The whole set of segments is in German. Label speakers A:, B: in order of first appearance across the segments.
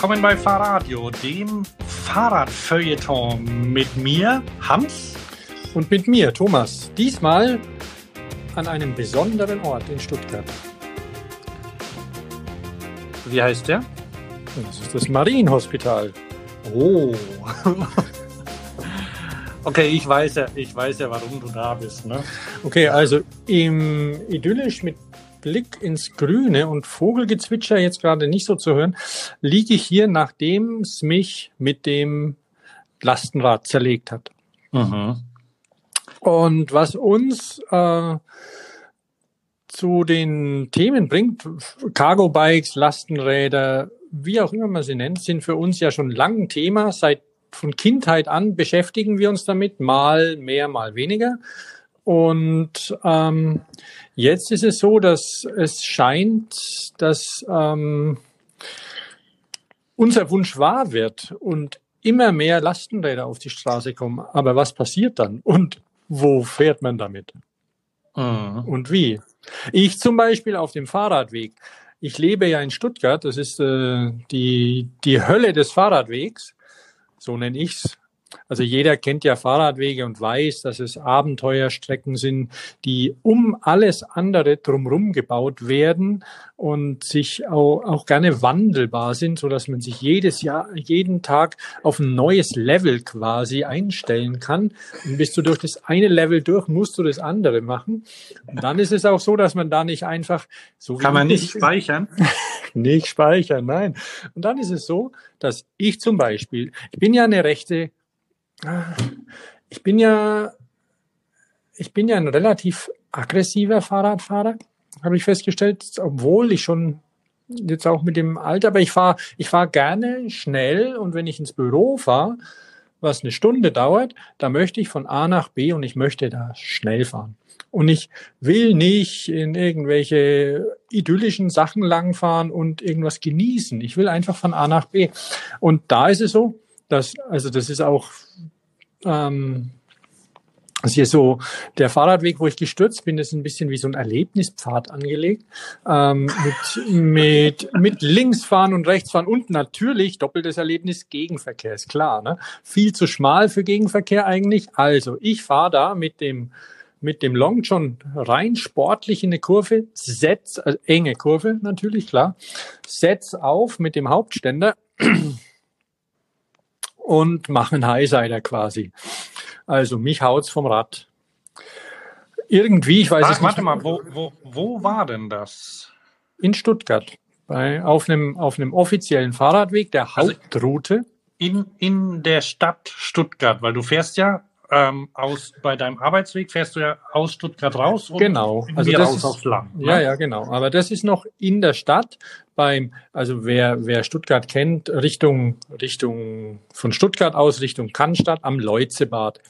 A: willkommen bei Fahrradio, dem Fahrradfeuilleton mit mir, Hans.
B: Und mit mir, Thomas. Diesmal an einem besonderen Ort in Stuttgart.
A: Wie heißt der?
B: Das ist das Marienhospital.
A: Oh. okay, ich weiß ja, ich weiß ja, warum du da bist. Ne?
B: Okay, also im idyllisch mit Blick ins Grüne und Vogelgezwitscher jetzt gerade nicht so zu hören, liege ich hier, nachdem es mich mit dem Lastenrad zerlegt hat. Mhm. Und was uns äh, zu den Themen bringt, Cargo Bikes, Lastenräder, wie auch immer man sie nennt, sind für uns ja schon lang Thema. Seit von Kindheit an beschäftigen wir uns damit, mal mehr, mal weniger. Und ähm, jetzt ist es so, dass es scheint, dass ähm, unser Wunsch wahr wird und immer mehr Lastenräder auf die Straße kommen. Aber was passiert dann? Und wo fährt man damit? Mhm. Und wie? Ich zum Beispiel auf dem Fahrradweg. Ich lebe ja in Stuttgart. Das ist äh, die, die Hölle des Fahrradwegs. So nenne ich's. Also jeder kennt ja Fahrradwege und weiß, dass es Abenteuerstrecken sind, die um alles andere drumherum gebaut werden und sich auch, auch gerne wandelbar sind, so dass man sich jedes Jahr, jeden Tag auf ein neues Level quasi einstellen kann. Und bist du durch das eine Level durch, musst du das andere machen. Und dann ist es auch so, dass man da nicht einfach so
A: kann man nicht speichern.
B: nicht speichern, nein. Und dann ist es so, dass ich zum Beispiel, ich bin ja eine rechte ich bin ja, ich bin ja ein relativ aggressiver Fahrradfahrer, habe ich festgestellt, obwohl ich schon jetzt auch mit dem Alter, aber ich fahre, ich fahre gerne schnell und wenn ich ins Büro fahre, was eine Stunde dauert, da möchte ich von A nach B und ich möchte da schnell fahren. Und ich will nicht in irgendwelche idyllischen Sachen langfahren und irgendwas genießen. Ich will einfach von A nach B. Und da ist es so, dass, also das ist auch ähm, also hier so der Fahrradweg, wo ich gestürzt bin, ist ein bisschen wie so ein Erlebnispfad angelegt. Ähm, mit, mit, mit linksfahren und rechtsfahren und natürlich doppeltes Erlebnis Gegenverkehr, ist klar. Ne? Viel zu schmal für Gegenverkehr eigentlich. Also ich fahre da mit dem mit dem Long John rein sportlich in eine Kurve, setz, also enge Kurve natürlich, klar, setz auf mit dem Hauptständer und machen Highsider quasi. Also mich haut's vom Rad. Irgendwie, ich weiß
A: Ach,
B: es
A: nicht. Warte mal, wo, wo, wo war denn das?
B: In Stuttgart. Bei, auf, einem, auf einem offiziellen Fahrradweg der also Hauptroute. Also
A: in, in der Stadt Stuttgart, weil du fährst ja ähm, aus bei deinem Arbeitsweg fährst du ja aus Stuttgart raus
B: und genau
A: also das raus ist, aufs Land.
B: Ne? Ja, ja, genau. Aber das ist noch in der Stadt beim, also wer wer Stuttgart kennt, Richtung Richtung von Stuttgart aus Richtung Cannstatt am Leutzebad.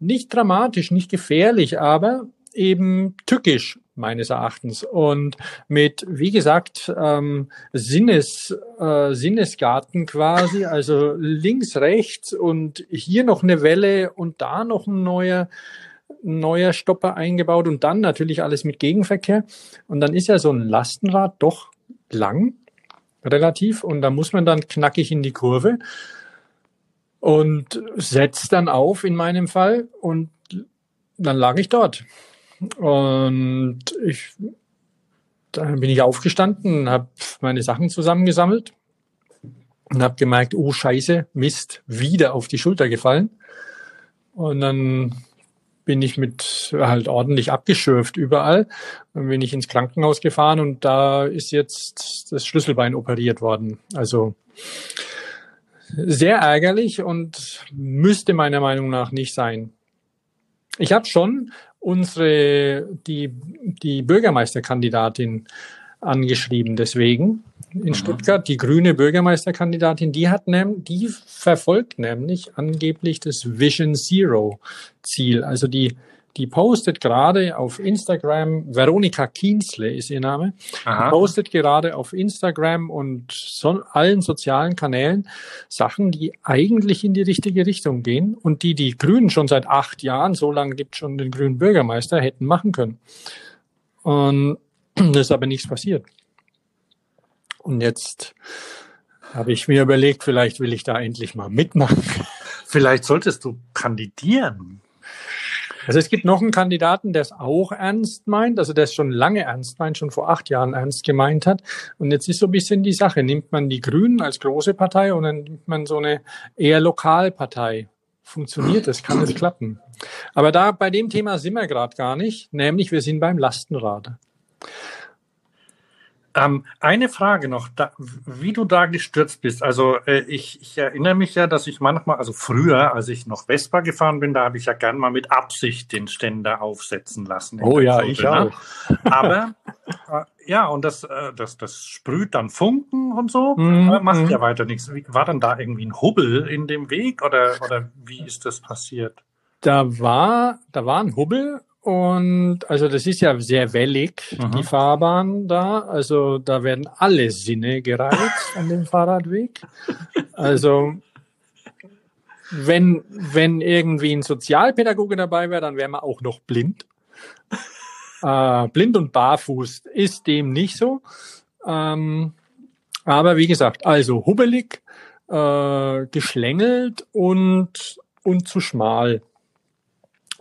B: Nicht dramatisch, nicht gefährlich, aber eben tückisch meines Erachtens. Und mit, wie gesagt, ähm, Sinnes, äh, Sinnesgarten quasi, also links, rechts und hier noch eine Welle und da noch ein neuer, neuer Stopper eingebaut und dann natürlich alles mit Gegenverkehr. Und dann ist ja so ein Lastenrad doch lang, relativ, und da muss man dann knackig in die Kurve und setzt dann auf in meinem Fall und dann lag ich dort. Und ich, dann bin ich aufgestanden, habe meine Sachen zusammengesammelt und habe gemerkt, oh Scheiße, Mist, wieder auf die Schulter gefallen. Und dann bin ich mit halt ordentlich abgeschürft überall. Dann bin ich ins Krankenhaus gefahren und da ist jetzt das Schlüsselbein operiert worden. Also sehr ärgerlich und müsste meiner Meinung nach nicht sein. Ich habe schon unsere, die, die Bürgermeisterkandidatin angeschrieben deswegen in mhm. Stuttgart, die grüne Bürgermeisterkandidatin, die hat nämlich, die verfolgt nämlich angeblich das Vision Zero Ziel, also die die postet gerade auf Instagram, Veronika Kienzle ist ihr Name, postet gerade auf Instagram und so, allen sozialen Kanälen Sachen, die eigentlich in die richtige Richtung gehen und die die Grünen schon seit acht Jahren, so lange gibt schon den grünen Bürgermeister, hätten machen können. Und es ist aber nichts passiert. Und jetzt Habe ich mir überlegt, vielleicht will ich da endlich mal mitmachen.
A: Vielleicht solltest du kandidieren.
B: Also es gibt noch einen Kandidaten, der es auch ernst meint, also der es schon lange ernst meint, schon vor acht Jahren ernst gemeint hat. Und jetzt ist so ein bisschen die Sache, nimmt man die Grünen als große Partei und dann nimmt man so eine eher Lokalpartei. Funktioniert das? Kann es klappen? Aber da bei dem Thema sind wir gerade gar nicht, nämlich wir sind beim Lastenrad.
A: Ähm, eine Frage noch, da, wie du da gestürzt bist. Also äh, ich, ich erinnere mich ja, dass ich manchmal, also früher, als ich noch Vespa gefahren bin, da habe ich ja gern mal mit Absicht den Ständer aufsetzen lassen.
B: Oh ja, Foto, ich ne? auch.
A: Aber äh, ja, und das, äh, das, das sprüht dann Funken und so, aber macht mm. ja weiter nichts. War dann da irgendwie ein Hubbel in dem Weg oder, oder wie ist das passiert?
B: Da war, da war ein Hubbel und also das ist ja sehr wellig, mhm. die Fahrbahn da. Also da werden alle Sinne gereizt an dem Fahrradweg. Also wenn, wenn irgendwie ein Sozialpädagoge dabei wäre, dann wäre man auch noch blind. Äh, blind und barfuß ist dem nicht so. Ähm, aber wie gesagt, also hubbelig, äh, geschlängelt und, und zu schmal.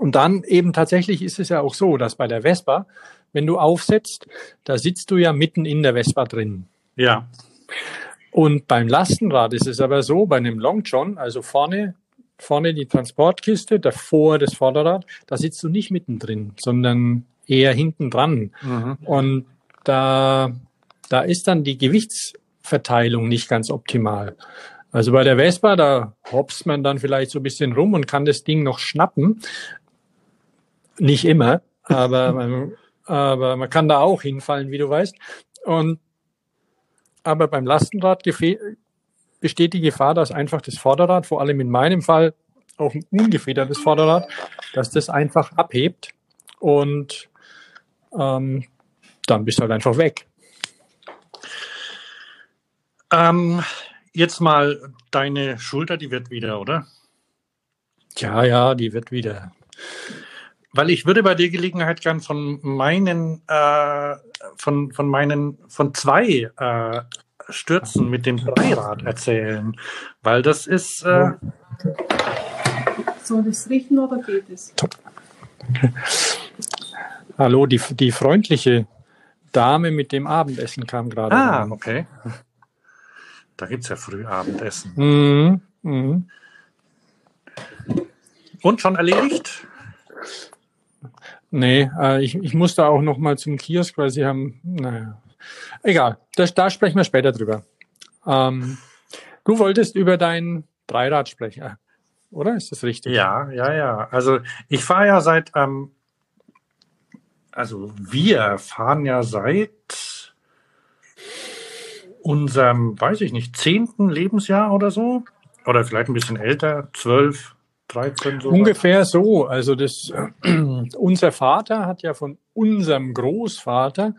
B: Und dann eben tatsächlich ist es ja auch so, dass bei der Vespa, wenn du aufsetzt, da sitzt du ja mitten in der Vespa drin.
A: Ja.
B: Und beim Lastenrad ist es aber so, bei einem Long John, also vorne, vorne die Transportkiste, davor das Vorderrad, da sitzt du nicht mittendrin, sondern eher hinten dran. Mhm. Und da, da ist dann die Gewichtsverteilung nicht ganz optimal. Also bei der Vespa, da hopst man dann vielleicht so ein bisschen rum und kann das Ding noch schnappen. Nicht immer, aber man, aber man kann da auch hinfallen, wie du weißt. Und aber beim Lastenrad besteht die Gefahr, dass einfach das Vorderrad, vor allem in meinem Fall auch ein ungefedertes Vorderrad, dass das einfach abhebt und ähm, dann bist du halt einfach weg.
A: Ähm, jetzt mal deine Schulter, die wird wieder, oder?
B: Ja, ja, die wird wieder.
A: Weil ich würde bei der Gelegenheit gern von meinen, äh, von, von meinen, von zwei äh, Stürzen mit dem Dreirad erzählen. Weil das ist. Äh,
C: Soll es richten oder geht es? Top.
B: Hallo, die, die freundliche Dame mit dem Abendessen kam gerade.
A: Ah, rein. okay. Da gibt es ja Frühabendessen.
B: Mhm. Mhm.
A: Und schon erledigt?
B: Nee, äh, ich, ich muss da auch noch mal zum Kiosk, weil sie haben, naja, egal, das, da sprechen wir später drüber. Ähm, du wolltest über dein Dreirad sprechen, äh, oder? Ist das richtig?
A: Ja, ja, ja. Also ich fahre ja seit, ähm, also wir fahren ja seit unserem, weiß ich nicht, zehnten Lebensjahr oder so. Oder vielleicht ein bisschen älter, zwölf, 13
B: so. Ungefähr so. Also das, unser Vater hat ja von unserem Großvater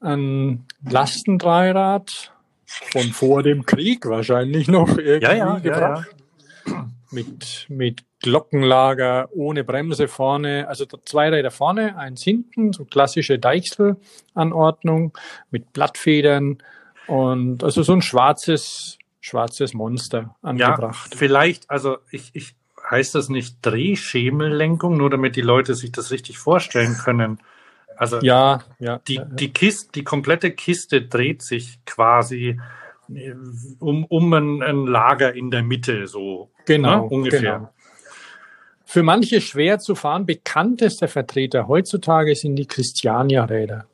B: ein Lastendreirad von vor dem Krieg wahrscheinlich noch irgendwie ja, ja, gebracht. Ja, ja. Mit, mit Glockenlager, ohne Bremse vorne, also zwei Räder vorne, eins hinten, so klassische Deichsel-Anordnung mit Blattfedern und also so ein schwarzes, schwarzes Monster angebracht.
A: Ja, vielleicht, also ich, ich heißt das nicht Drehschemellenkung, nur damit die Leute sich das richtig vorstellen können? Also
B: ja, ja,
A: die, die Kiste, die komplette Kiste dreht sich quasi äh, um, um ein, ein Lager in der Mitte, so
B: genau, ne, ungefähr. Genau. Für manche schwer zu fahren, bekannteste Vertreter heutzutage sind die Christiania-Räder.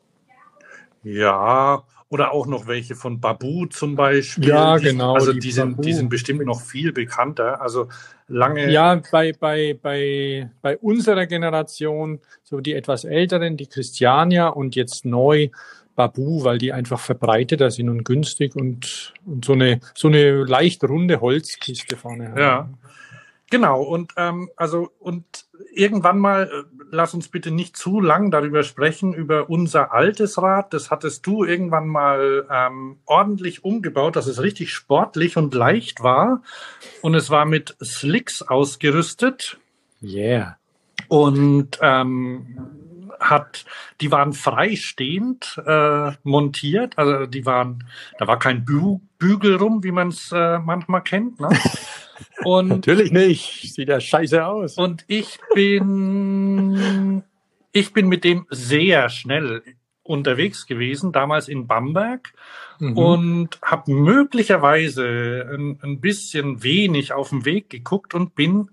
A: Ja, oder auch noch welche von Babu zum Beispiel.
B: Ja, genau.
A: Also die, die sind, die sind bestimmt noch viel bekannter. Also lange.
B: Ja, bei, bei, bei, bei unserer Generation, so die etwas älteren, die Christiania und jetzt neu Babu, weil die einfach verbreiteter sind und günstig und, und so eine, so eine leicht runde Holzkiste vorne
A: haben. Ja. Genau, und ähm, also und irgendwann mal, äh, lass uns bitte nicht zu lang darüber sprechen, über unser altes Rad. Das hattest du irgendwann mal ähm, ordentlich umgebaut, dass es richtig sportlich und leicht war. Und es war mit Slicks ausgerüstet.
B: Yeah.
A: Und ähm, hat, die waren freistehend äh, montiert, also die waren, da war kein Bü Bügel rum, wie man es äh, manchmal kennt. Ne?
B: Und natürlich nicht, sieht ja scheiße aus.
A: Und ich bin, ich bin mit dem sehr schnell unterwegs gewesen, damals in Bamberg mhm. und habe möglicherweise ein, ein bisschen wenig auf dem Weg geguckt und bin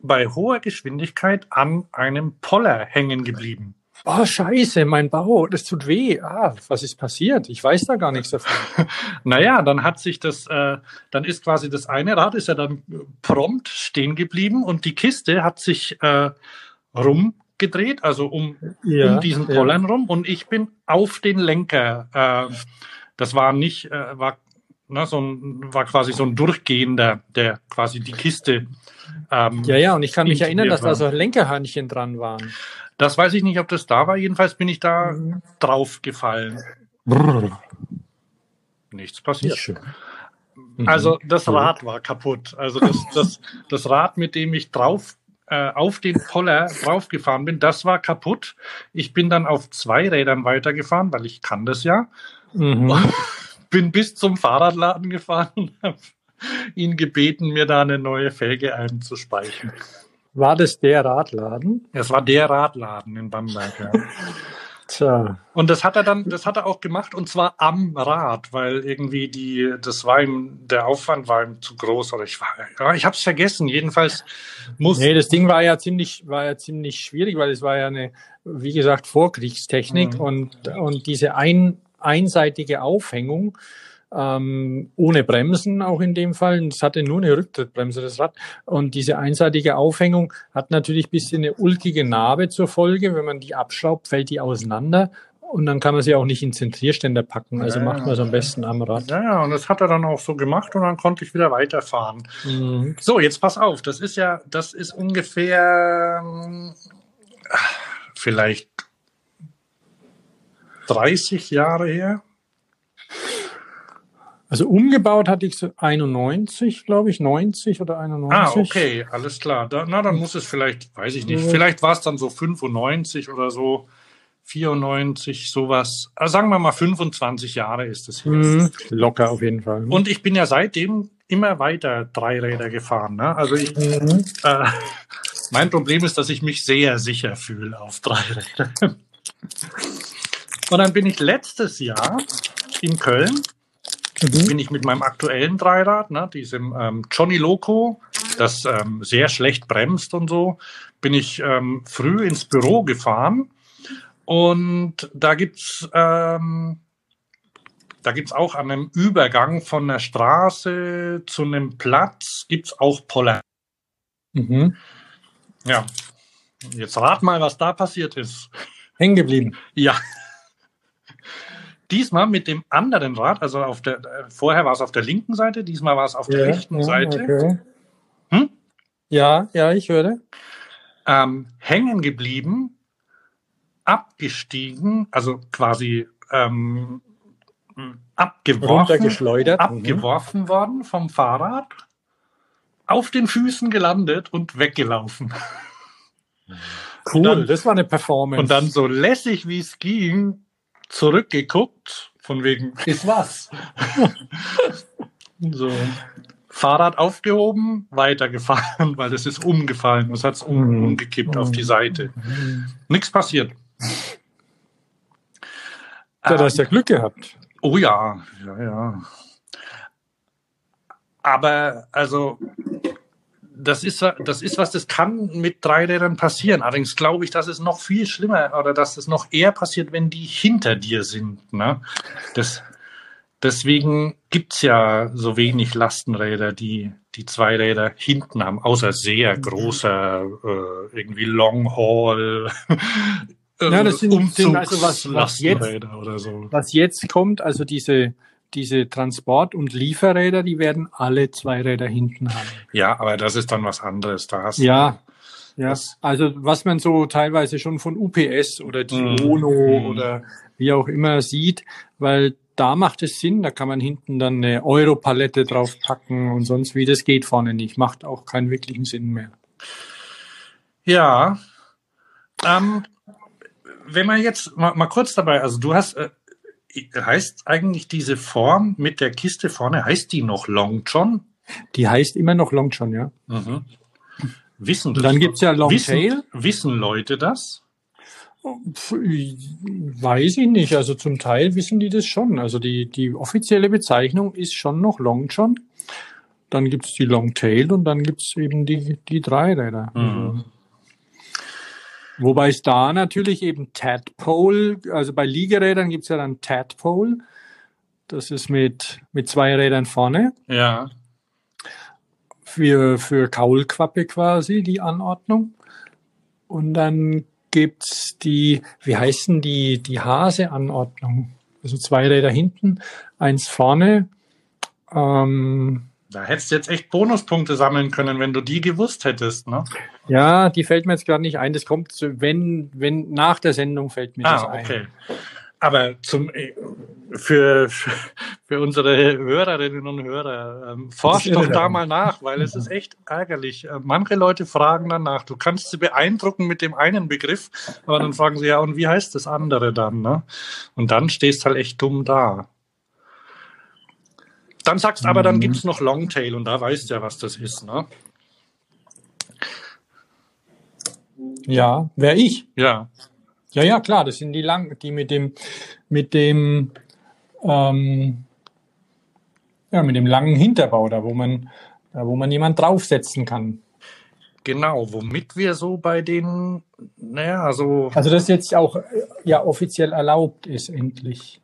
A: bei hoher Geschwindigkeit an einem Poller hängen geblieben.
B: Oh, scheiße, mein Bauch, das tut weh. Ah, was ist passiert? Ich weiß da gar nichts davon.
A: naja, dann hat sich das, äh, dann ist quasi das eine Rad ist ja dann prompt stehen geblieben und die Kiste hat sich äh, rumgedreht, also um, ja, um diesen Pollern ja. rum und ich bin auf den Lenker. Äh, das war nicht, äh, war, na, so ein, war quasi so ein durchgehender, der quasi die Kiste.
B: Ähm, ja, ja, und ich kann mich erinnern, dass da so Lenkerhörnchen dran waren.
A: Das weiß ich nicht, ob das da war. Jedenfalls bin ich da mhm. drauf gefallen. Brrr. Nichts passiert. Nicht mhm. Also das Rad war kaputt. Also das, das, das Rad, mit dem ich drauf äh, auf den Poller draufgefahren bin, das war kaputt. Ich bin dann auf zwei Rädern weitergefahren, weil ich kann das ja. Mhm. Bin bis zum Fahrradladen gefahren und habe ihn gebeten, mir da eine neue Felge einzuspeichen.
B: War das der Radladen?
A: Es war der Radladen in Bamberg, ja. Tja. Und das hat er dann, das hat er auch gemacht und zwar am Rad, weil irgendwie die, das war ihm, der Aufwand war ihm zu groß oder ich war, ich habe es vergessen. Jedenfalls muss.
B: Nee, das Ding war ja ziemlich, war ja ziemlich schwierig, weil es war ja eine, wie gesagt, Vorkriegstechnik mhm. und und diese ein, einseitige Aufhängung ähm, ohne Bremsen auch in dem Fall. Es hatte nur eine Rücktrittbremse, das Rad. Und diese einseitige Aufhängung hat natürlich bisschen eine ulkige Narbe zur Folge. Wenn man die abschraubt, fällt die auseinander. Und dann kann man sie auch nicht in Zentrierständer packen. Also ja, macht man es am besten am Rad.
A: Ja, ja, und das hat er dann auch so gemacht und dann konnte ich wieder weiterfahren. Mhm. So, jetzt pass auf. Das ist ja, das ist ungefähr vielleicht 30 Jahre her.
B: Also umgebaut hatte ich so 91, glaube ich, 90 oder 91.
A: Ah, okay, alles klar. Da, na, dann muss es vielleicht, weiß ich nicht, vielleicht war es dann so 95 oder so, 94, sowas. Also sagen wir mal 25 Jahre ist es jetzt. Mhm,
B: locker auf jeden Fall.
A: Und ich bin ja seitdem immer weiter Dreiräder gefahren. Ne? Also ich, mhm. äh, mein Problem ist, dass ich mich sehr sicher fühle auf Dreirädern. Und dann bin ich letztes Jahr in Köln mhm. bin ich mit meinem aktuellen Dreirad, ne, diesem ähm, Johnny Loco, das ähm, sehr schlecht bremst und so, bin ich ähm, früh ins Büro gefahren und da gibt's ähm, da gibt's auch an einem Übergang von der Straße zu einem Platz gibt's auch Poller. Mhm. Ja. Jetzt rat mal, was da passiert ist.
B: Hängen geblieben.
A: Ja. Diesmal mit dem anderen Rad, also auf der, vorher war es auf der linken Seite, diesmal war es auf der ja, rechten ja, Seite. Okay.
B: Hm? Ja, ja, ich höre.
A: Ähm, hängen geblieben, abgestiegen, also quasi ähm, abgeworfen,
B: mhm.
A: abgeworfen mhm. worden vom Fahrrad, auf den Füßen gelandet und weggelaufen.
B: Cool, dann, das war eine Performance.
A: Und dann so lässig wie es ging, zurückgeguckt, von wegen, ist was. so. Fahrrad aufgehoben, weitergefahren, weil es ist umgefallen. Es hat es um, mhm. umgekippt auf die Seite. Nichts passiert.
B: Da hast ja Glück gehabt.
A: Oh ja, ja, ja. Aber also das ist, das ist was, das kann mit drei Rädern passieren. Allerdings glaube ich, dass es noch viel schlimmer oder dass es noch eher passiert, wenn die hinter dir sind. Ne? Das, deswegen gibt's ja so wenig Lastenräder, die die zwei Räder hinten haben, außer sehr großer, äh, irgendwie Long Haul.
B: ja, das sind, sind also was, was jetzt, oder so. Was jetzt kommt, also diese diese Transport- und Lieferräder, die werden alle zwei Räder hinten haben.
A: Ja, aber das ist dann was anderes. Da hast
B: ja, ja. Das also was man so teilweise schon von UPS oder die mm. Ono mm. oder wie auch immer sieht, weil da macht es Sinn, da kann man hinten dann eine Europalette drauf packen und sonst wie, das geht vorne nicht, macht auch keinen wirklichen Sinn mehr.
A: Ja, ähm, wenn man jetzt mal, mal kurz dabei, also du hast, äh, heißt eigentlich diese Form mit der Kiste vorne, heißt die noch Long John?
B: Die heißt immer noch Long John, ja.
A: Mhm. Wissen
B: Und dann gibt's ja Long
A: wissen,
B: Tail.
A: wissen Leute das?
B: Weiß ich nicht. Also zum Teil wissen die das schon. Also die, die offizielle Bezeichnung ist schon noch Long John. Dann gibt's die Long Tail und dann gibt's eben die, die Dreiräder.
A: Mhm.
B: Wobei es da natürlich eben Tadpole, also bei Liegerädern gibt's ja dann Tadpole. Das ist mit, mit zwei Rädern vorne.
A: Ja.
B: für, für Kaulquappe quasi, die Anordnung. Und dann gibt's die, wie heißen die, die Hase-Anordnung? Also zwei Räder hinten, eins vorne. Ähm,
A: Da hättest du jetzt echt Bonuspunkte sammeln können, wenn du die gewusst hättest, ne?
B: ja, die fällt mir jetzt gerade nicht ein. Das kommt, wenn, wenn, nach der Sendung fällt mir das
A: Ah,
B: ein.
A: okay. Aber zum, äh, für, für unsere Hörerinnen und Hörer, ähm, forscht doch da mal nach, weil es ist echt ärgerlich. Äh, Manche Leute fragen danach. Du kannst sie beeindrucken mit dem einen Begriff, aber dann fragen sie ja, und wie heißt das andere dann, ne? Und dann stehst halt echt dumm da. Dann sagst aber, dann
B: Mhm.
A: gibt's noch Longtail und da weißt du ja, was das ist, ne?
B: Ja, wer ich?
A: Ja.
B: Ja, ja, klar, das sind die lang, die mit dem, mit dem, ähm, ja, mit dem langen Hinterbau, da wo man, da wo man jemand draufsetzen kann.
A: Genau, womit wir so bei den, naja, so,
B: Also das jetzt auch äh, ja offiziell erlaubt ist endlich.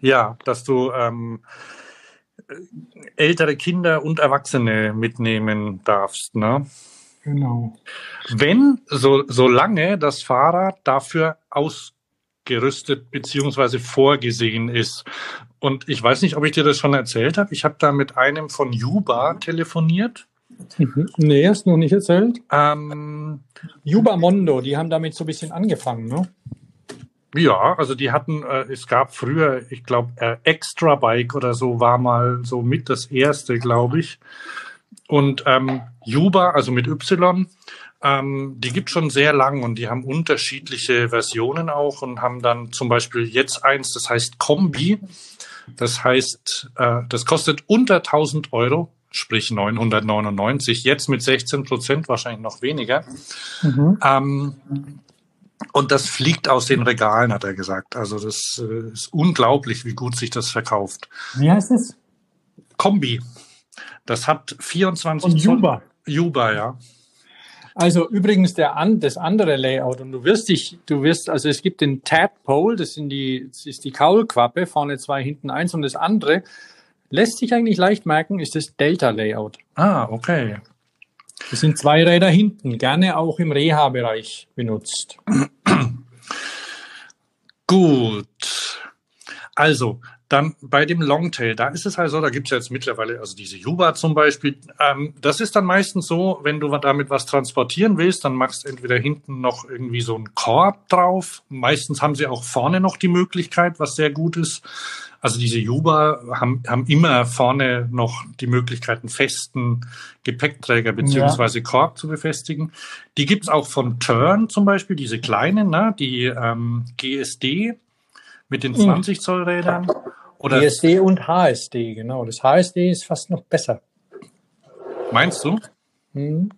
A: ja, dass du ähm, ältere Kinder und Erwachsene mitnehmen darfst, ne?
B: Genau.
A: Wenn, so, solange das Fahrrad dafür ausgerüstet beziehungsweise vorgesehen ist. Und ich weiß nicht, ob ich dir das schon erzählt habe. Ich habe da mit einem von Juba telefoniert.
B: Mhm. Nee, hast du noch nicht erzählt.
A: Ähm,
B: Juba Mondo, die haben damit so ein bisschen angefangen, ne?
A: Ja, also die hatten, äh, es gab früher, ich glaube, äh, Extra Bike oder so war mal so mit das erste, glaube ich. Und ähm, Juba, also mit Y, ähm, die gibt schon sehr lang und die haben unterschiedliche Versionen auch und haben dann zum Beispiel jetzt eins, das heißt Kombi. Das heißt, äh, das kostet unter 1000 Euro, sprich 999, jetzt mit 16 Prozent wahrscheinlich noch weniger. Ähm, und das fliegt aus den Regalen, hat er gesagt. Also das äh, ist unglaublich, wie gut sich das verkauft.
B: Wie heißt es?
A: Kombi. Das hat 24
B: Und
A: Zoll-
B: Juba.
A: Juba, ja.
B: Also übrigens der an, das andere Layout und du wirst dich, du wirst, also es gibt den Tadpole, das sind die, das ist die Kaulquappe, vorne zwei, hinten eins und das andere lässt sich eigentlich leicht merken, ist das Delta Layout.
A: Ah, okay.
B: Das sind zwei Räder hinten, gerne auch im Reha-Bereich benutzt.
A: Gut. Also, dann bei dem Longtail, da ist es halt so, da gibt es ja jetzt mittlerweile, also diese Juba zum Beispiel, ähm, das ist dann meistens so, wenn du damit was transportieren willst, dann machst du entweder hinten noch irgendwie so einen Korb drauf. Meistens haben sie auch vorne noch die Möglichkeit, was sehr gut ist. Also diese Juba haben, haben immer vorne noch die Möglichkeit, einen festen Gepäckträger beziehungsweise Korb zu befestigen. Die gibt's auch von Turn zum Beispiel, diese kleinen, ne, die ähm, GSD mit den
B: Mhm.
A: 20 Zoll Rädern. Oder
B: GSD und HSD, genau. Das HSD ist fast noch besser.
A: meinst du?
B: Hm.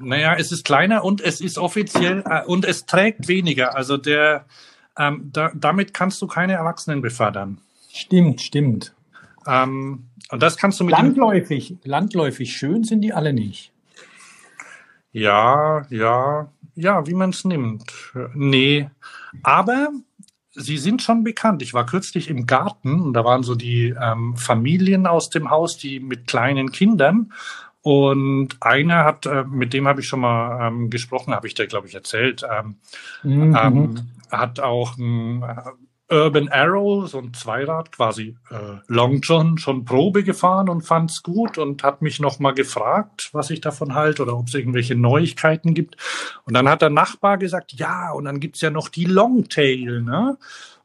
A: Naja, es ist kleiner und es ist offiziell äh, und es trägt weniger. Also der ähm, da, damit kannst du keine Erwachsenen befördern.
B: Stimmt, stimmt.
A: Ähm, und das kannst du mit dem,
B: Landläufig, landläufig schön sind die alle nicht.
A: Ja, ja, ja, wie man es nimmt. Nee, aber sie sind schon bekannt. Ich war kürzlich im Garten und da waren so die ähm, Familien aus dem Haus, die mit kleinen Kindern. Und einer hat, äh, mit dem habe ich schon mal ähm, gesprochen, habe ich dir, glaube ich, erzählt, ähm,
B: Mhm.
A: ähm, hat auch ein äh, Urban Arrow, so ein Zweirad, quasi äh, Long John, schon Probe gefahren und fand's gut und hat mich nochmal gefragt, was ich davon halte oder ob es irgendwelche Neuigkeiten gibt. Und dann hat der Nachbar gesagt, ja, und dann gibt's ja noch die Longtail, ne?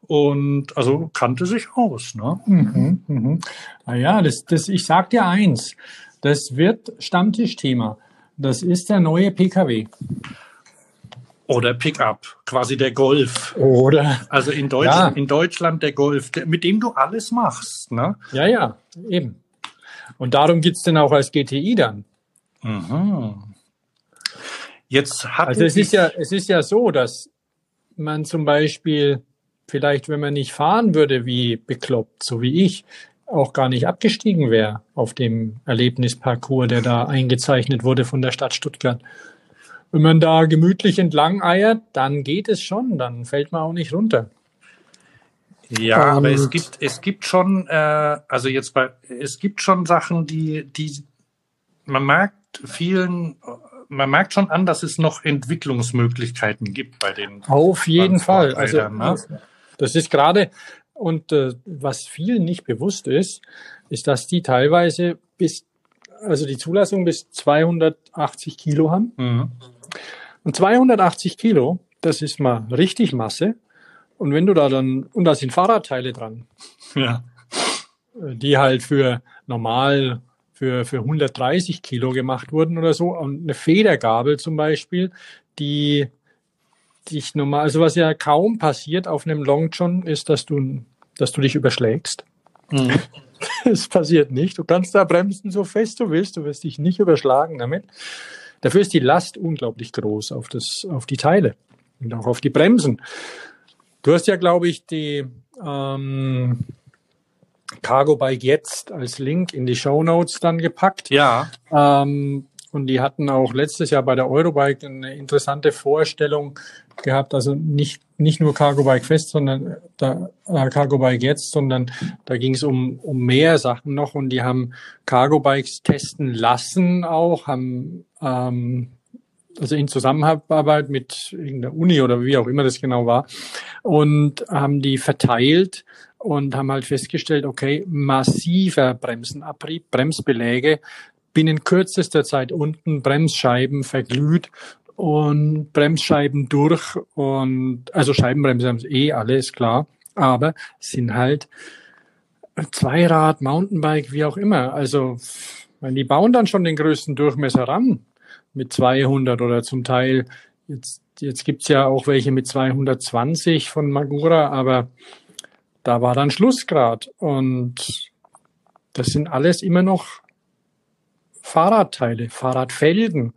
A: Und also kannte sich aus, ne?
B: Mhm, mhm. Naja, das, das, ich sag dir eins, das wird Stammtischthema. Das ist der neue PKW.
A: Oder Pickup, quasi der Golf.
B: Oder?
A: Also in Deutschland, ja. in Deutschland der Golf, mit dem du alles machst. Ne?
B: Ja, ja, eben. Und darum gibt's den auch als GTI dann.
A: Mhm. Jetzt hat
B: also es ist ja, es ist ja so, dass man zum Beispiel vielleicht, wenn man nicht fahren würde wie bekloppt, so wie ich, auch gar nicht abgestiegen wäre auf dem Erlebnisparcours, der da eingezeichnet wurde von der Stadt Stuttgart. Wenn man da gemütlich entlang eiert, dann geht es schon, dann fällt man auch nicht runter.
A: Ja, Und aber es gibt, es gibt schon, äh, also jetzt bei, es gibt schon Sachen, die, die, man merkt vielen, man merkt schon an, dass es noch Entwicklungsmöglichkeiten gibt bei den.
B: Auf jeden Fall. Also, ne? das ist gerade, und äh, was vielen nicht bewusst ist, ist, dass die teilweise bis, also die Zulassung bis 280 Kilo haben. Mhm. Und 280 Kilo, das ist mal richtig Masse. Und wenn du da dann, und da sind Fahrradteile dran.
A: Ja.
B: Die halt für normal für, für 130 Kilo gemacht wurden oder so. Und eine Federgabel zum Beispiel, die dich normal, also was ja kaum passiert auf einem Long John, ist, dass du, dass du dich überschlägst. Mhm. Es passiert nicht. Du kannst da bremsen, so fest du willst. Du wirst dich nicht überschlagen damit. Dafür ist die Last unglaublich groß auf, das, auf die Teile und auch auf die Bremsen. Du hast ja, glaube ich, die ähm, Cargo Bike jetzt als Link in die Show Notes dann gepackt.
A: Ja.
B: Ähm, und die hatten auch letztes Jahr bei der Eurobike eine interessante Vorstellung gehabt. Also nicht, nicht nur Cargo Bike Fest, sondern da, äh, Cargo Bike jetzt, sondern da ging es um, um mehr Sachen noch. Und die haben Cargo Bikes testen lassen auch, haben ähm, also in Zusammenarbeit mit irgendeiner Uni oder wie auch immer das genau war und haben die verteilt und haben halt festgestellt, okay, massiver Bremsenabrieb, Bremsbeläge, binnen kürzester Zeit unten Bremsscheiben verglüht und Bremsscheiben durch und also Scheibenbremse haben sie eh alles klar, aber sind halt Zweirad, Mountainbike, wie auch immer. Also die bauen dann schon den größten Durchmesser ran mit 200 oder zum Teil jetzt jetzt gibt's ja auch welche mit 220 von Magura, aber da war dann Schlussgrad und das sind alles immer noch Fahrradteile, Fahrradfelgen.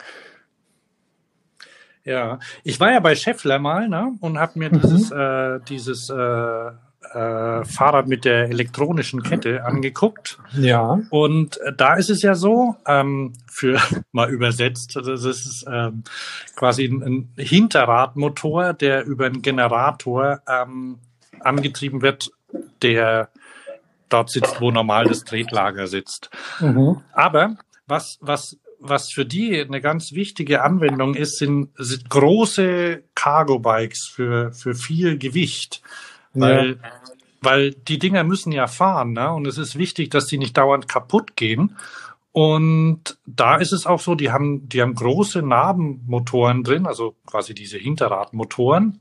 A: Ja, ich war ja bei Scheffler mal ne, und habe mir mhm. dieses, äh, dieses äh, äh, Fahrrad mit der elektronischen Kette angeguckt.
B: Ja.
A: Und äh, da ist es ja so, ähm, für mal übersetzt, das ist ähm, quasi ein, ein Hinterradmotor, der über einen Generator ähm, angetrieben wird, der dort sitzt, wo normal das Tretlager sitzt. Mhm. Aber was, was, was für die eine ganz wichtige Anwendung ist, sind, sind große Cargo-Bikes für, für viel Gewicht. Weil, ja. weil die Dinger müssen ja fahren, ne? Und es ist wichtig, dass die nicht dauernd kaputt gehen. Und da ist es auch so, die haben, die haben große Narbenmotoren drin, also quasi diese Hinterradmotoren.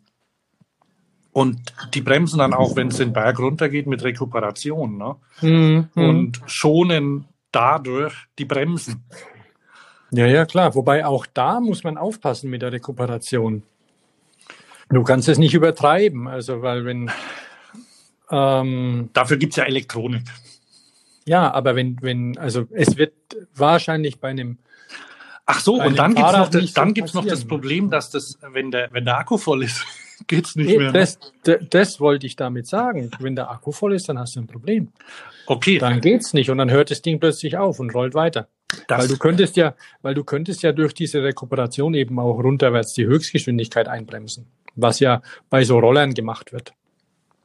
A: Und die bremsen dann auch, wenn es den Berg runtergeht, mit Rekuperation. Ne? Mhm. Und schonen dadurch die Bremsen.
B: Ja, ja, klar. Wobei auch da muss man aufpassen mit der Rekuperation. Du kannst es nicht übertreiben, also weil wenn
A: ähm, dafür gibt's ja Elektronik.
B: Ja, aber wenn, wenn, also es wird wahrscheinlich bei einem
A: Ach so, und dann gibt's noch, das, dann so gibt's noch das Problem, dass das, wenn der, wenn der Akku voll ist, geht's nicht nee, mehr.
B: Das, das, das wollte ich damit sagen. Wenn der Akku voll ist, dann hast du ein Problem.
A: Okay.
B: Dann geht's nicht und dann hört das Ding plötzlich auf und rollt weiter. Das weil du könntest ja, weil du könntest ja durch diese Rekuperation eben auch runterwärts die Höchstgeschwindigkeit einbremsen, was ja bei so Rollern gemacht wird.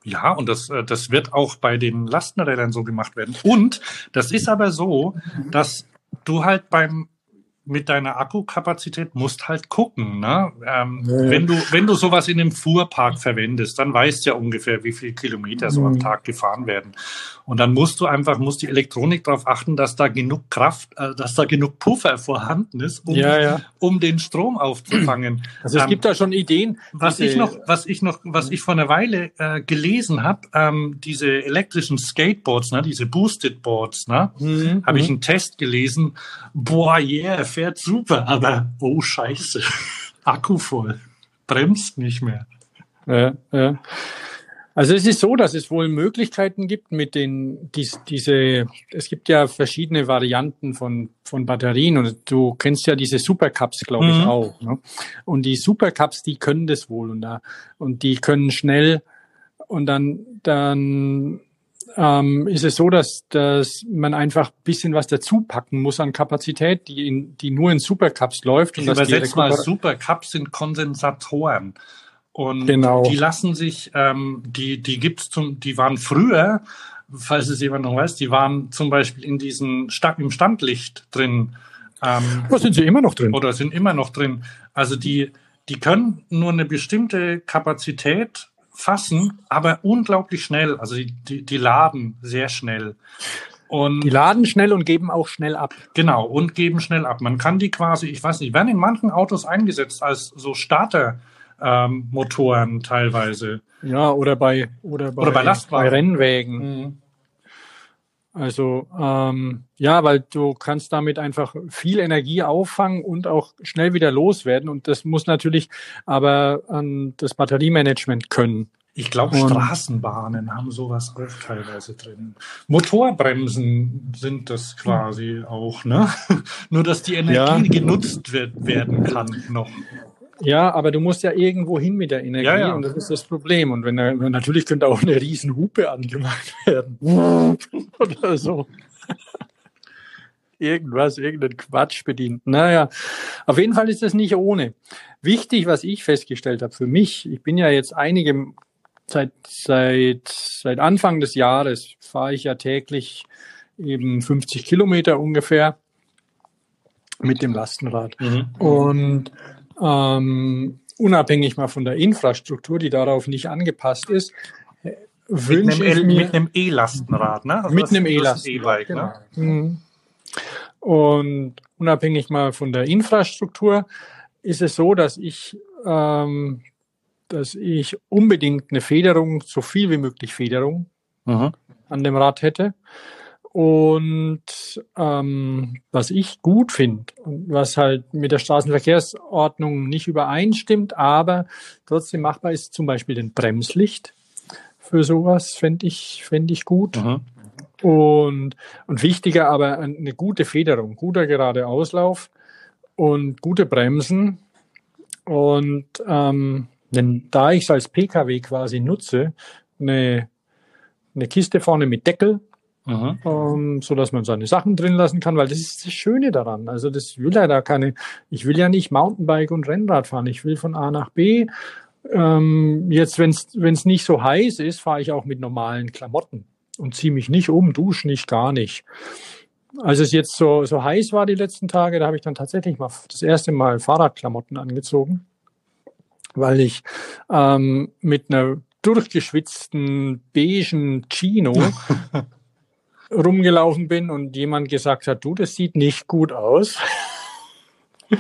A: Ja, und das, äh, das wird auch bei den Lastenrädern so gemacht werden. Und das ist aber so, dass du halt beim mit deiner Akkukapazität musst halt gucken. Ne? Ähm, ja. Wenn du wenn du sowas in einem Fuhrpark verwendest, dann weißt du ja ungefähr, wie viele Kilometer so am mhm. Tag gefahren werden. Und dann musst du einfach muss die Elektronik darauf achten, dass da genug Kraft, äh, dass da genug Puffer vorhanden ist, um,
B: ja, ja.
A: um den Strom aufzufangen.
B: Also es ähm, gibt da schon Ideen.
A: Was ich noch was ich noch was ich vor einer Weile äh, gelesen habe, ähm, diese elektrischen Skateboards, ne, diese Boosted Boards, ne, mhm. habe ich mhm. einen Test gelesen. Boah, yeah fährt super, aber oh scheiße, Akku voll. bremst nicht mehr.
B: Ja, ja. Also es ist so, dass es wohl Möglichkeiten gibt mit den dies, diese es gibt ja verschiedene Varianten von von Batterien und du kennst ja diese Supercups, glaube ich
A: Mhm.
B: auch. Ne? Und die Supercups, die können das wohl und da und die können schnell und dann dann ähm, ist es so, dass, dass man einfach ein bisschen was dazu packen muss an Kapazität, die, in, die nur in Supercups läuft.
A: Ich
B: die
A: übersetze mal, Supercups sind Kondensatoren. Und
B: Genau.
A: die lassen sich, ähm, die, die gibt's zum, die waren früher, falls es jemand noch weiß, die waren zum Beispiel in diesen Sta im Standlicht drin. Ähm,
B: Da sind sie immer noch drin.
A: oder sind immer noch drin. Also die, die können nur eine bestimmte Kapazität fassen, aber unglaublich schnell. Also die, die, die laden sehr schnell. Und
B: Die laden schnell und geben auch schnell ab.
A: genau, und geben schnell ab. Man kann die quasi, ich weiß nicht, werden in manchen Autos eingesetzt als so Starter. Ähm, Motoren teilweise.
B: Ja, oder bei oder bei,
A: Oder bei Lastwagen.
B: bei Rennwägen. Also ähm, ja, weil du kannst damit einfach viel Energie auffangen und auch schnell wieder loswerden. Und das muss natürlich aber an das Batteriemanagement können.
A: Ich glaube, Straßenbahnen haben sowas auch teilweise drin. Motorbremsen sind das quasi auch, ne? Nur, dass die Energie
B: Ja.
A: genutzt wird, werden kann noch.
B: Ja, aber du musst ja irgendwo hin mit der Energie
A: Ja, ja.
B: und das ist das Problem. Und wenn natürlich könnte auch eine riesen Hupe angemacht werden. Oder so. Irgendwas, irgendein Quatsch bedient. Naja, auf jeden Fall ist das nicht ohne. Wichtig, was ich festgestellt habe für mich, ich bin ja jetzt einige, seit, seit, seit Anfang des Jahres fahre ich ja täglich eben 50 Kilometer ungefähr mit dem Lastenrad. Und ähm, unabhängig mal von der Infrastruktur, die darauf nicht angepasst ist, wünsche ich mir
A: mit einem E-Lastenrad, ne? Also
B: mit einem E-Lastenrad,
A: E-Bike, ne?
B: Mhm. Und unabhängig mal von der Infrastruktur ist es so, dass ich, ähm, dass ich unbedingt eine Federung, so viel wie möglich Federung
A: Mhm.
B: an dem Rad hätte. Und ähm, was ich gut finde und was halt mit der Straßenverkehrsordnung nicht übereinstimmt, aber trotzdem machbar ist, zum Beispiel den Bremslicht. Für sowas fände ich, fänd ich gut.
A: Mhm.
B: Und, und wichtiger aber eine gute Federung, guter gerade Auslauf und gute Bremsen. Und ähm, denn da ich es als Pkw quasi nutze, eine, eine Kiste vorne mit Deckel,
A: Mhm.
B: ähm, so dass man seine Sachen drin lassen kann, weil das ist das Schöne daran. Also das will ja da keine, ich will ja nicht Mountainbike und Rennrad fahren. Ich will von A nach B. Ähm, jetzt, wenn es nicht so heiß ist, fahre ich auch mit normalen Klamotten und ziehe mich nicht um, dusche nicht, gar nicht. Als es jetzt so, so heiß war die letzten Tage, da habe ich dann tatsächlich mal das erste Mal Fahrradklamotten angezogen, weil ich ähm, mit einer durchgeschwitzten beigen Chino rumgelaufen bin und jemand gesagt hat, du, das sieht nicht gut aus.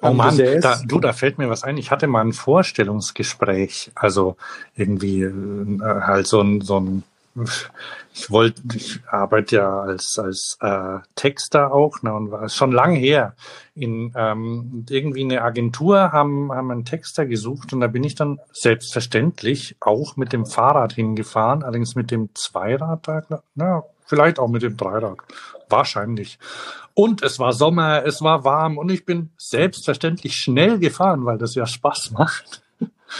A: Oh Mann, da, du, da fällt mir was ein. Ich hatte mal ein Vorstellungsgespräch. Also irgendwie äh, halt so ein, so ein ich wollte, ich arbeite ja als, als äh, Texter auch, ne, und war schon lang her. In ähm, irgendwie eine Agentur haben, haben einen Texter gesucht und da bin ich dann selbstverständlich auch mit dem Fahrrad hingefahren, allerdings mit dem Zweirad da, na, vielleicht auch mit dem Dreirad. Wahrscheinlich. Und es war Sommer, es war warm und ich bin selbstverständlich schnell gefahren, weil das ja Spaß macht.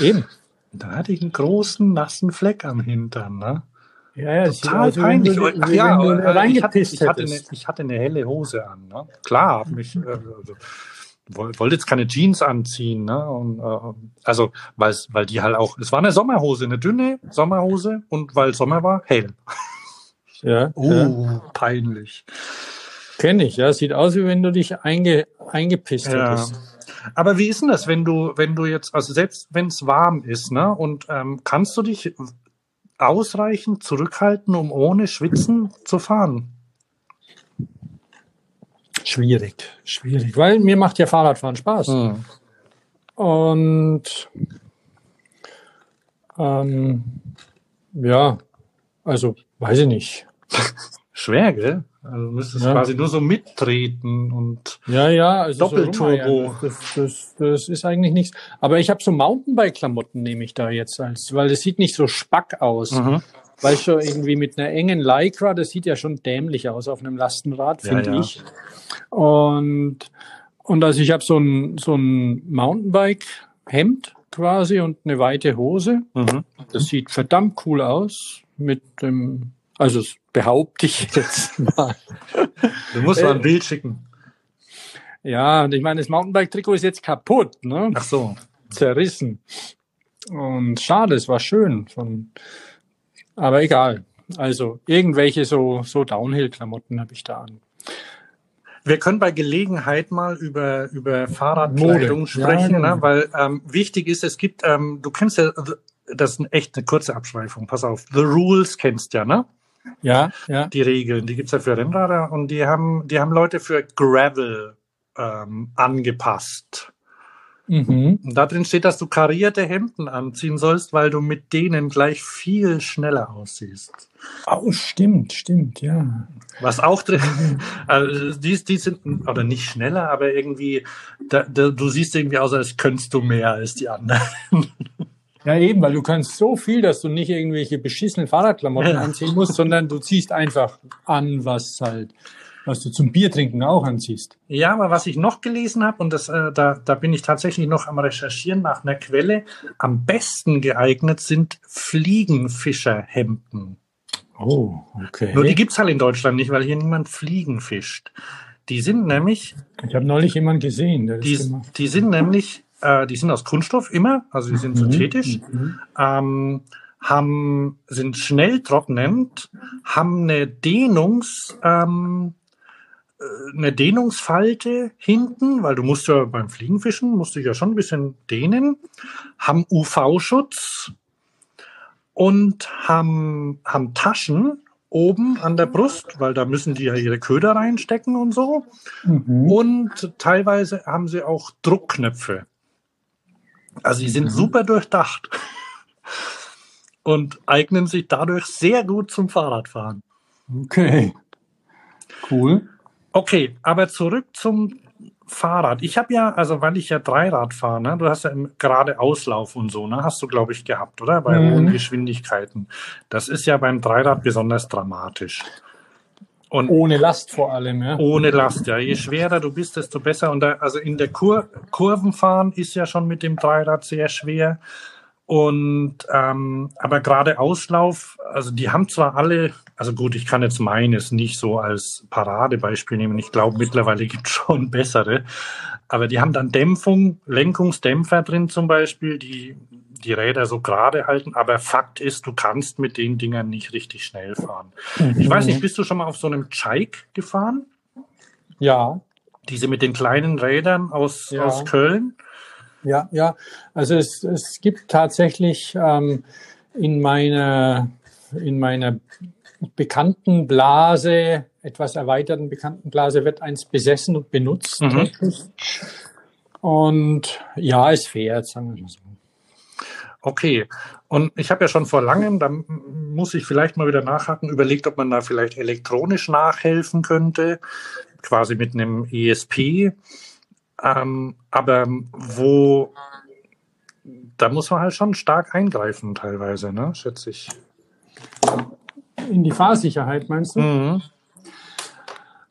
B: Eben.
A: Da hatte ich einen großen nassen Fleck am Hintern, ne?
B: Ja, ja,
A: Total
B: wie
A: peinlich.
B: Du,
A: Ach ja, äh, ich, hatte, ich, hatte eine, ich hatte eine helle Hose an. Ne? Klar, hab mich, äh, also, woll- wollte jetzt keine Jeans anziehen. Ne? Und, äh, also, weil die halt auch, es war eine Sommerhose, eine dünne Sommerhose und weil Sommer war, hell.
B: Ja,
A: Oh,
B: ja.
A: peinlich.
B: kenne ich. Ja, sieht aus, wie wenn du dich einge, eingepisst
A: Ja.
B: hättest.
A: Aber wie ist denn das, wenn du, wenn du jetzt, also selbst wenn es warm ist, ne, und ähm, kannst du dich ausreichend zurückhalten, um ohne Schwitzen zu fahren?
B: Schwierig, schwierig. Weil mir macht ja Fahrradfahren Spaß.
A: Hm.
B: Und ähm, ja, also weiß ich nicht.
A: Schwer, gell? Also du müsstest
B: Ja.
A: quasi nur so mittreten und
B: Ja, ja, also
A: Doppelturbo.
B: So das, das, das ist eigentlich nichts. Aber ich habe so Mountainbike-Klamotten, nehme ich da jetzt als, weil das sieht nicht so spack aus.
A: Mhm.
B: Weil schon irgendwie mit einer engen Lycra, das sieht ja schon dämlich aus auf einem Lastenrad,
A: Ja,
B: finde
A: ja.
B: ich. Und, und also ich habe so ein, so ein Mountainbike-Hemd quasi und eine weite Hose.
A: Mhm.
B: Das sieht verdammt cool aus mit dem, also das behaupte ich jetzt mal.
A: Du musst mal
B: Äh,
A: ein Bild schicken.
B: Ja, und ich meine, das Mountainbike-Trikot ist jetzt kaputt, ne?
A: Ach so.
B: Zerrissen. Und schade, es war schön. Von, aber egal. Also irgendwelche so, so Downhill-Klamotten habe ich da an.
A: Wir können bei Gelegenheit mal über, über Fahrradkleidung sprechen,
B: Ja, genau.
A: ne? weil ähm, wichtig ist, es gibt, ähm, du kennst ja, das ist echt eine kurze Abschweifung, pass auf, The Rules kennst ja, ne?
B: Ja, ja.
A: Die Regeln, die gibt's ja für Rennräder und die haben, die haben Leute für Gravel ähm, angepasst.
B: Mhm.
A: Und da drin steht, dass du karierte Hemden anziehen sollst, weil du mit denen gleich viel schneller aussiehst.
B: Oh, stimmt, stimmt, ja.
A: Was auch drin, also die, die sind, oder nicht schneller, aber irgendwie, da, da, du siehst irgendwie aus, als könntest du mehr als die anderen.
B: Ja, eben, weil du kannst so viel, dass du nicht irgendwelche beschissenen Fahrradklamotten anziehen musst, sondern du ziehst einfach an, was halt, was du zum Biertrinken auch anziehst.
A: Ja, aber was ich noch gelesen habe, und das, äh, da, da bin ich tatsächlich noch am Recherchieren nach einer Quelle, am besten geeignet sind Fliegenfischerhemden.
B: Oh, okay.
A: Nur die gibt's halt in Deutschland nicht, weil hier niemand Fliegen fischt. Die sind nämlich
B: ich habe neulich jemanden gesehen, der das
A: Die,
B: gemacht
A: die sind nämlich, äh, die sind aus Kunststoff immer, also die sind
B: Mhm.
A: synthetisch, ähm, haben, sind schnell trocknend, haben eine Dehnungs, ähm, äh, eine Dehnungsfalte hinten, weil du musst ja beim Fliegenfischen, musst du ja schon ein bisschen dehnen, haben UV-Schutz und haben, haben Taschen oben an der Brust, weil da müssen die ja ihre Köder reinstecken und so.
B: Mhm.
A: Und teilweise haben sie auch Druckknöpfe. Also die sind super durchdacht und eignen sich dadurch sehr gut zum Fahrradfahren.
B: Okay. Cool.
A: Okay, aber zurück zum Fahrrad. Ich habe ja, also weil ich ja Dreirad fahre, ne, du hast ja gerade Auslauf und so, ne, hast du glaube ich gehabt, oder? Bei
B: Mhm.
A: hohen Geschwindigkeiten. Das ist ja beim Dreirad besonders dramatisch. Und
B: Ohne Last vor allem, ja.
A: Ohne Last, ja. Je schwerer du bist, desto besser. Und da, also in der Kur Kurvenfahren ist ja schon mit dem Dreirad sehr schwer. Und ähm, aber gerade Auslauf, also die haben zwar alle, also gut, ich kann jetzt meines nicht so als Paradebeispiel nehmen. Ich glaube, mittlerweile gibt es schon bessere. Aber die haben dann Dämpfung, Lenkungsdämpfer drin zum Beispiel, die die Räder so gerade halten. Aber Fakt ist, du kannst mit den Dingern nicht richtig schnell fahren. Ich weiß nicht, bist du schon mal auf so einem Chike gefahren?
B: Ja,
A: Diese mit den kleinen Rädern aus,
B: Ja.
A: aus Köln?
B: ja, ja. Also es, es gibt tatsächlich ähm, in meiner in meiner bekannten Blase, etwas erweiterten bekannten Blase, wird eins besessen und benutzt.
A: Mhm.
B: Und ja, es fährt, sagen wir mal so.
A: Okay. Und ich habe ja schon vor langem, da muss ich vielleicht mal wieder nachhaken, überlegt, ob man da vielleicht elektronisch nachhelfen könnte, quasi mit einem ESP. Ähm, aber wo, da muss man halt schon stark eingreifen teilweise, ne, schätze ich.
B: In die Fahrsicherheit meinst du?
A: Mhm.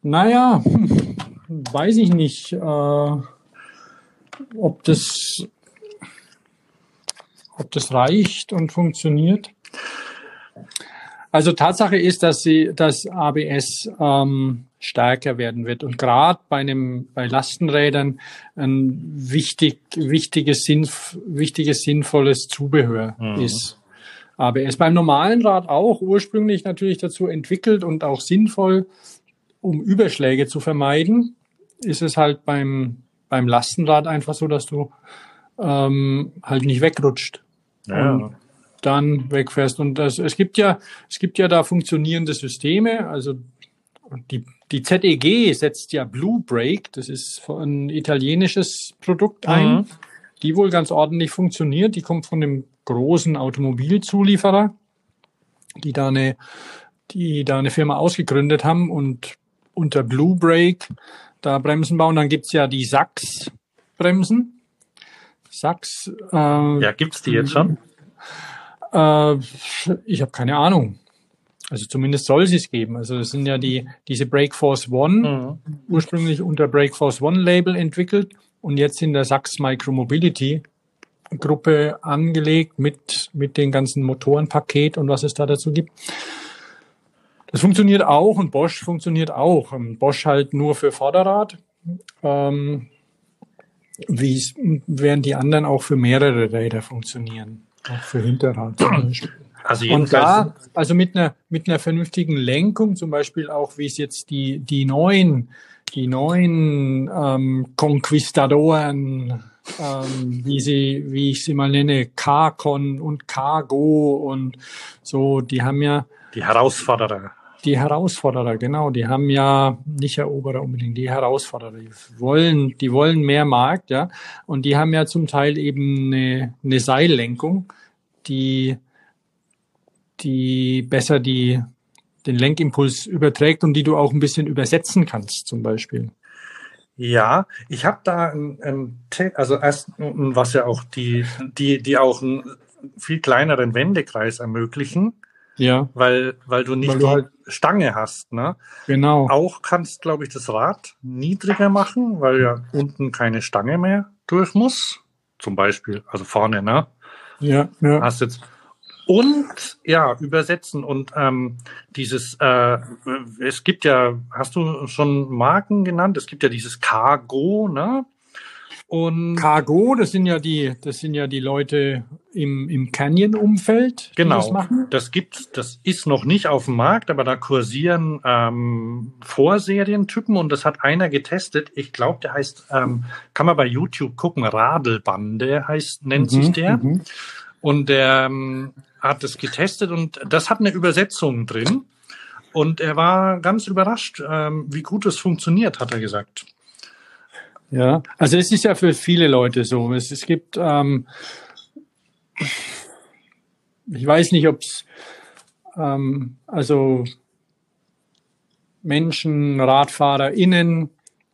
B: Naja, weiß ich nicht, äh, ob das ob das reicht und funktioniert. Also Tatsache ist, dass sie, dass ABS ähm, stärker werden wird und gerade bei einem bei Lastenrädern ein wichtig wichtiges sinnf wichtiges sinnvolles Zubehör
A: Mhm.
B: ist. ABS beim normalen Rad auch ursprünglich natürlich dazu entwickelt und auch sinnvoll, um Überschläge zu vermeiden, ist es halt beim beim Lastenrad einfach so, dass du ähm, halt nicht wegrutscht
A: Ja.
B: Und dann wegfährst. Und das, es gibt ja, es gibt ja da funktionierende Systeme. Also die, die ZEG setzt ja Blue Brake, das ist ein italienisches Produkt ein,
A: Mhm.
B: die wohl ganz ordentlich funktioniert. Die kommt von einem großen Automobilzulieferer, die da eine, die da eine Firma ausgegründet haben und unter Blue Brake da Bremsen bauen. Dann gibt's ja die Sachs-Bremsen. Sachs.
A: Äh, ja, gibt's die jetzt schon?
B: Äh, ich habe keine Ahnung. Also zumindest soll sie es geben. Also das sind ja die diese Breakforce One mhm. ursprünglich unter Breakforce One Label entwickelt und jetzt in der Sachs Micromobility Gruppe angelegt mit mit den ganzen Motorenpaket und was es da dazu gibt. Das funktioniert auch und Bosch funktioniert auch. Ähm, Bosch halt nur für Vorderrad. Ähm, wie während die anderen auch für mehrere Räder funktionieren. Auch für Hinterrad zum Beispiel. Also und da, also mit einer, mit einer vernünftigen Lenkung, zum Beispiel auch, wie es jetzt die, die neuen, die neuen ähm, Conquistadoren, ähm, wie sie, wie ich sie mal nenne, Carcon und Cargo und so, die haben ja.
A: Die Herausforderer.
B: Die Herausforderer, genau, die haben ja nicht Eroberer unbedingt, die Herausforderer, die wollen, die wollen mehr Markt, ja, und die haben ja zum Teil eben eine, eine Seillenkung, die die besser die, den Lenkimpuls überträgt und die du auch ein bisschen übersetzen kannst, zum Beispiel.
A: Ja, ich habe da ein, ein, also erst was ja auch die, die, die auch einen viel kleineren Wendekreis ermöglichen. Ja. Weil, weil du nicht weil du die halt Stange hast, ne?
B: Genau.
A: Auch kannst, glaube ich, das Rad niedriger machen, weil ja unten keine Stange mehr durch muss. Zum Beispiel, also vorne, ne?
B: Ja, ja.
A: Hast jetzt und ja, übersetzen und ähm, dieses, äh, es gibt ja, hast du schon Marken genannt? Es gibt ja dieses Cargo, ne?
B: Und Cargo, das sind ja die, das sind ja die Leute im, im Canyon-Umfeld.
A: Genau. Das, machen. das gibt, das ist noch nicht auf dem Markt, aber da kursieren ähm, Vorserientypen und das hat einer getestet. Ich glaube, der heißt, ähm, kann man bei YouTube gucken, Radelbande heißt, nennt mhm, sich der. Mhm. Und der ähm, hat es getestet und das hat eine Übersetzung drin. Und er war ganz überrascht, ähm, wie gut es funktioniert, hat er gesagt.
B: Ja, also es ist ja für viele Leute so. Es, es gibt, ähm, ich weiß nicht, ob es, ähm, also Menschen, RadfahrerInnen,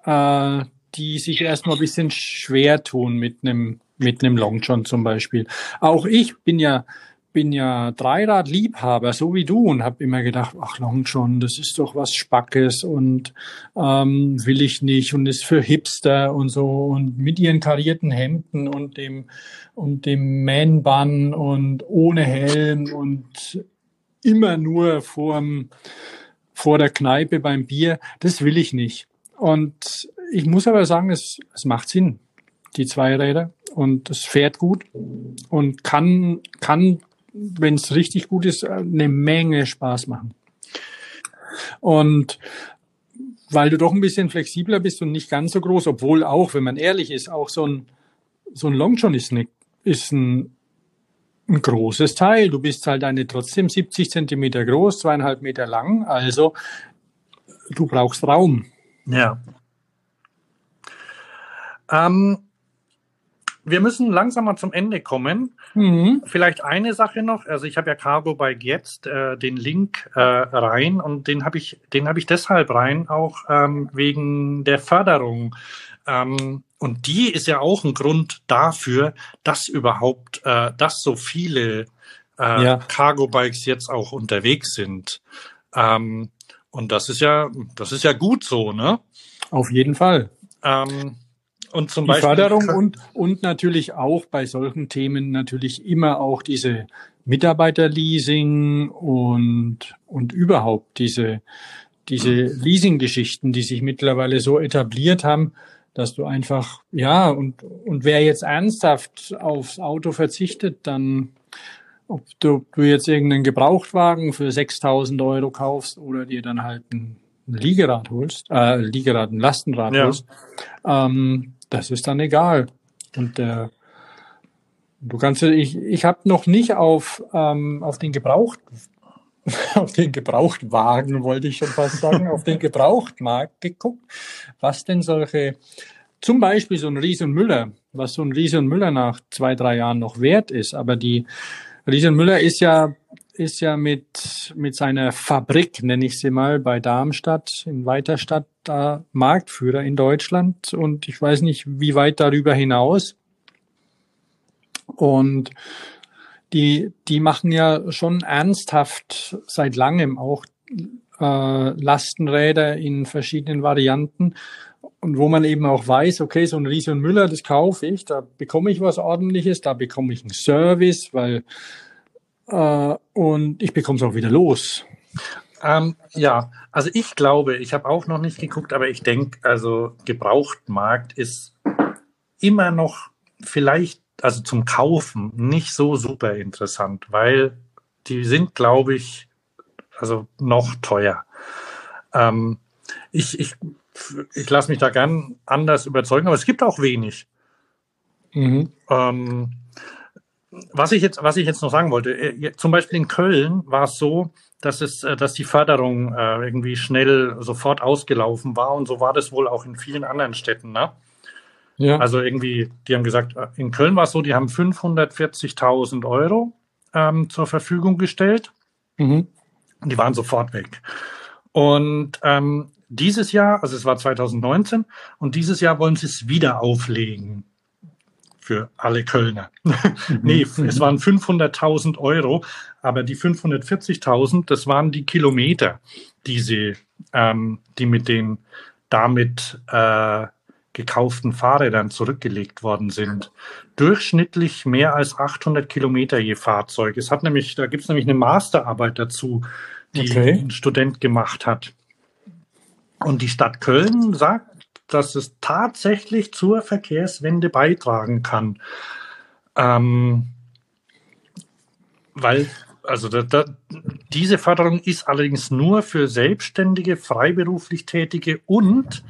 B: äh, die sich erstmal ein bisschen schwer tun mit einem mit einem Longjohn zum Beispiel. Auch ich bin ja bin ja Dreiradliebhaber, so wie du, und habe immer gedacht, ach Longjohn, das ist doch was Spackes und ähm, will ich nicht und ist für Hipster und so und mit ihren karierten Hemden und dem und dem Man-Bun und ohne Helm und immer nur vorm, vor der Kneipe beim Bier, das will ich nicht. Und ich muss aber sagen, es, es macht Sinn, die Zweiräder und es fährt gut und kann, kann, wenn es richtig gut ist, eine Menge Spaß machen. Und weil du doch ein bisschen flexibler bist und nicht ganz so groß, obwohl auch, wenn man ehrlich ist, auch so ein, so ein Longjohn ist, eine, ist ein, ein großes Teil. Du bist halt eine trotzdem 70 Zentimeter groß, zweieinhalb Meter lang, also du brauchst Raum.
A: Ja. Ähm, wir müssen langsam mal zum Ende kommen. Mhm. Vielleicht eine Sache noch. Also ich habe ja Cargo Bike jetzt äh, den Link äh, rein und den habe ich, den habe ich deshalb rein auch ähm, wegen der Förderung. Ähm, und die ist ja auch ein Grund dafür, dass überhaupt, äh, dass so viele äh, ja. Cargo Bikes jetzt auch unterwegs sind. Ähm, und das ist ja, das ist ja gut so, ne?
B: Auf jeden Fall. Ähm, und zum die Beispiel Förderung und, und natürlich auch bei solchen Themen natürlich immer auch diese Mitarbeiterleasing und, und überhaupt diese, diese Leasing-Geschichten, die sich mittlerweile so etabliert haben, dass du einfach, ja, und, und wer jetzt ernsthaft aufs Auto verzichtet, dann, ob du, du jetzt irgendeinen Gebrauchtwagen für 6000 Euro kaufst oder dir dann halt ein Liegerad holst, äh, Liegerad, ein Lastenrad ja. holst, ähm, das ist dann egal. Und der, du kannst, ich, ich habe noch nicht auf, ähm, auf den Gebraucht, auf den Gebrauchtwagen, wollte ich schon fast sagen, auf den Gebrauchtmarkt geguckt, was denn solche, zum Beispiel so ein Ries Müller, was so ein Ries Müller nach zwei, drei Jahren noch wert ist. Aber die Ries Müller ist ja ist ja mit, mit seiner Fabrik, nenne ich sie mal, bei Darmstadt in Weiterstadt da Marktführer in Deutschland und ich weiß nicht, wie weit darüber hinaus. Und die, die machen ja schon ernsthaft seit langem auch äh, Lastenräder in verschiedenen Varianten und wo man eben auch weiß, okay, so ein Riese und Müller, das kaufe ich, da bekomme ich was ordentliches, da bekomme ich einen Service, weil äh, und ich bekomme es auch wieder los.
A: Ähm, ja, also ich glaube, ich habe auch noch nicht geguckt, aber ich denke, also Gebrauchtmarkt ist immer noch vielleicht, also zum Kaufen nicht so super interessant, weil die sind, glaube ich, also noch teuer. Ähm, ich ich, ich lasse mich da gern anders überzeugen, aber es gibt auch wenig. Mhm. Ähm, was ich jetzt, was ich jetzt noch sagen wollte, äh, zum Beispiel in Köln war es so, dass es, äh, dass die Förderung äh, irgendwie schnell sofort ausgelaufen war und so war das wohl auch in vielen anderen Städten, ne? Ja. Also irgendwie, die haben gesagt, in Köln war es so, die haben 540.000 Euro ähm, zur Verfügung gestellt. Mhm. Und die waren sofort weg. Und ähm, dieses Jahr, also es war 2019, und dieses Jahr wollen sie es wieder auflegen für alle Kölner. nee, mhm. es waren 500.000 Euro, aber die 540.000, das waren die Kilometer, die sie, ähm, die mit den damit äh, gekauften Fahrrädern zurückgelegt worden sind. Durchschnittlich mehr als 800 Kilometer je Fahrzeug. Es hat nämlich, da gibt es nämlich eine Masterarbeit dazu, die okay. ein Student gemacht hat. Und die Stadt Köln sagt, dass es tatsächlich zur Verkehrswende beitragen kann. Ähm, weil also da, da, diese Förderung ist allerdings nur für Selbstständige, freiberuflich Tätige und